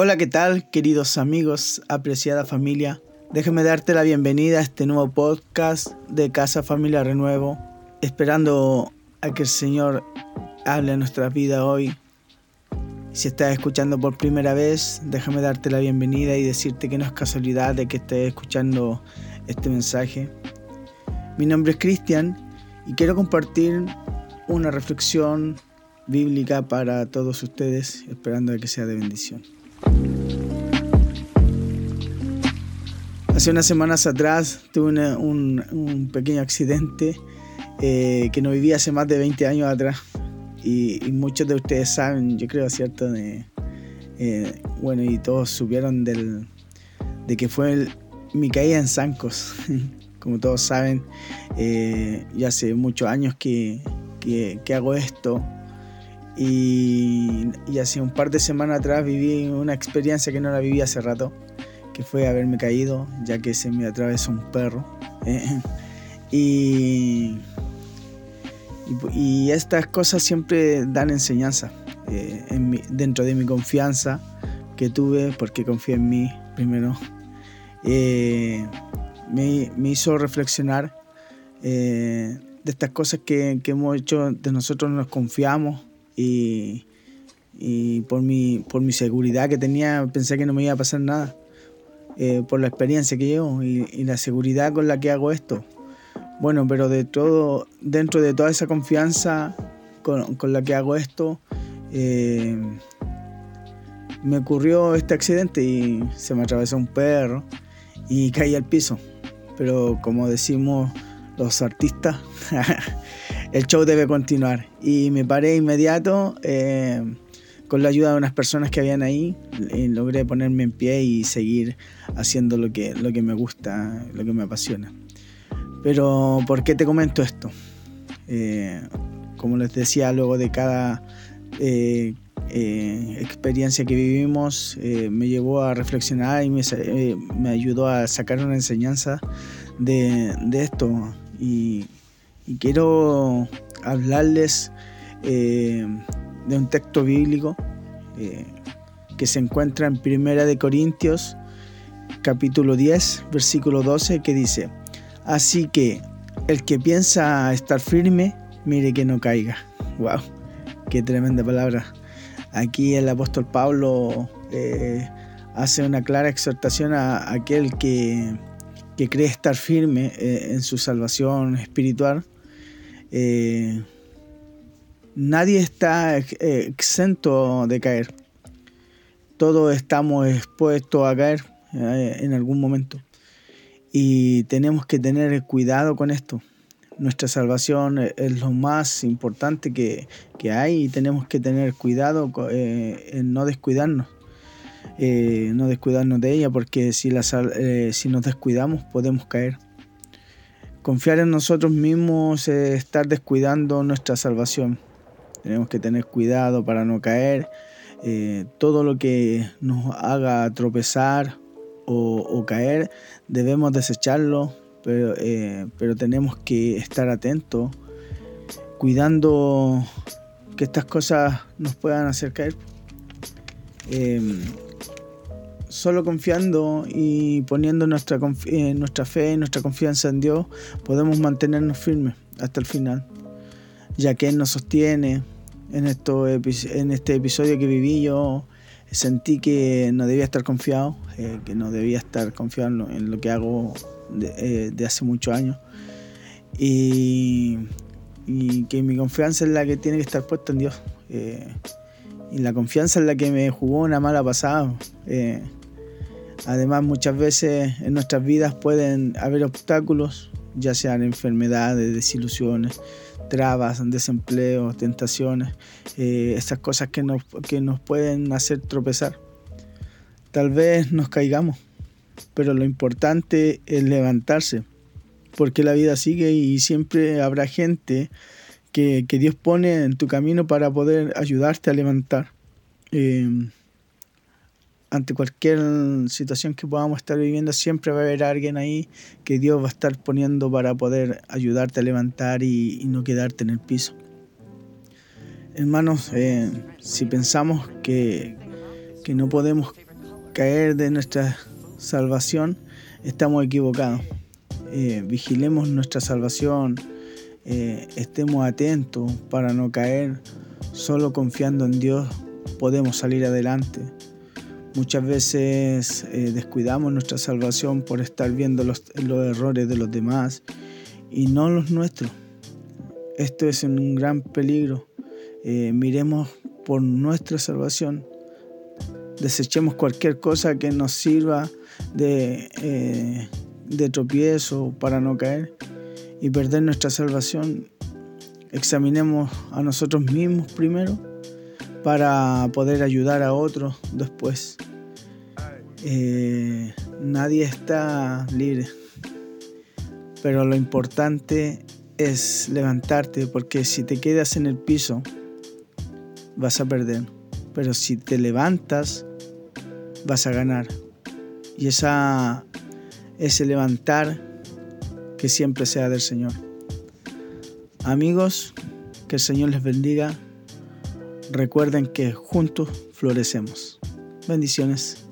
Hola, ¿qué tal, queridos amigos, apreciada familia? Déjame darte la bienvenida a este nuevo podcast de Casa Familia Renuevo, esperando a que el Señor hable a nuestra vida hoy. Si estás escuchando por primera vez, déjame darte la bienvenida y decirte que no es casualidad de que estés escuchando este mensaje. Mi nombre es Cristian y quiero compartir una reflexión bíblica para todos ustedes, esperando que sea de bendición. Hace unas semanas atrás tuve un, pequeño accidente eh, que no vivía hace más de 20 años atrás. Y, muchos de ustedes saben, yo creo, ¿cierto? De, eh, bueno, y todos supieron del, de que fue mi caída en Zancos. Como todos saben, eh, ya hace muchos años que, que hago esto. Y, hace un par de semanas atrás viví una experiencia que no la viví hace rato, que fue haberme caído, ya que se me atravesó un perro. y, y, estas cosas siempre dan enseñanza eh, dentro de mi confianza que tuve, porque confié en mí primero. Eh, me, hizo reflexionar eh, de estas cosas que, que hemos hecho, de nosotros nos confiamos y, por, mi, por mi seguridad que tenía pensé que no me iba a pasar nada. Eh, por la experiencia que llevo y, la seguridad con la que hago esto. Bueno, pero de todo, dentro de toda esa confianza con, la que hago esto, eh, me ocurrió este accidente y se me atravesó un perro y caí al piso. Pero como decimos los artistas, el show debe continuar. Y me paré inmediato eh, con la ayuda de unas personas que habían ahí. Logré ponerme en pie y seguir haciendo lo que, lo que me gusta, lo que me apasiona. Pero, ¿por qué te comento esto? Eh, como les decía, luego de cada eh, experiencia que vivimos, me llevó a reflexionar y me, me, ayudó a sacar una enseñanza de, de esto. Y, y quiero hablarles eh, de un texto bíblico eh, que se encuentra en Primera de Corintios capítulo 10 versículo 12 que dice así que el que piensa estar firme mire que no caiga wow qué tremenda palabra. Aquí el apóstol Pablo eh, hace una clara exhortación a aquel que, que cree estar firme en su salvación espiritual eh, nadie está exento de caer. Todos estamos expuestos a caer eh, en algún momento. Y tenemos que tener cuidado con esto. Nuestra salvación es lo más importante que, hay y tenemos que tener cuidado eh, en no descuidarnos. no descuidarnos de ella porque si, la, si nos descuidamos podemos caer. Confiar en nosotros mismos es estar descuidando nuestra salvación. Tenemos que tener cuidado para no caer. Eh, todo lo que nos haga tropezar o, caer debemos desecharlo, pero, eh, pero, tenemos que estar atentos, cuidando que estas cosas nos puedan hacer caer. Em, solo confiando y poniendo nuestra, eh, nuestra fe y nuestra confianza en Dios, podemos mantenernos firmes hasta el final, ya que Él nos sostiene. En, esto, en este episodio que viví yo sentí que no debía estar confiado, eh, que no debía estar confiado en lo que hago de, eh, hace muchos años. Y, que mi confianza es la que tiene que estar puesta en Dios. y la confianza es la que me jugó una mala pasada. Además, muchas veces en nuestras vidas pueden haber obstáculos, ya sean enfermedades, desilusiones, trabas, desempleo, tentaciones, eh, esas cosas que nos, que nos pueden hacer tropezar. Tal vez nos caigamos, pero lo importante es levantarse, porque la vida sigue y siempre habrá gente que, Dios pone en tu camino para poder ayudarte a levantar. Eh, ante cualquier situación que podamos estar viviendo, siempre va a haber alguien ahí que Dios va a estar poniendo para poder ayudarte a levantar y, no quedarte en el piso. Hermanos, eh, si pensamos que, que, no podemos caer de nuestra salvación, estamos equivocados. Eh, vigilemos nuestra salvación, eh, estemos atentos para no caer, solo confiando en Dios podemos salir adelante. Muchas veces eh, descuidamos nuestra salvación por estar viendo los, errores de los demás y no los nuestros. Esto es un gran peligro. Eh, miremos por nuestra salvación. Desechemos cualquier cosa que nos sirva de, eh, de tropiezo para no caer y perder nuestra salvación. Examinemos a nosotros mismos primero para poder ayudar a otros después. Eh, nadie está libre, pero lo importante es levantarte porque si te quedas en el piso vas a perder, pero si te levantas vas a ganar. Y esa, ese levantar que siempre sea del Señor. Amigos, que el Señor les bendiga Recuerden que juntos florecemos. Bendiciones.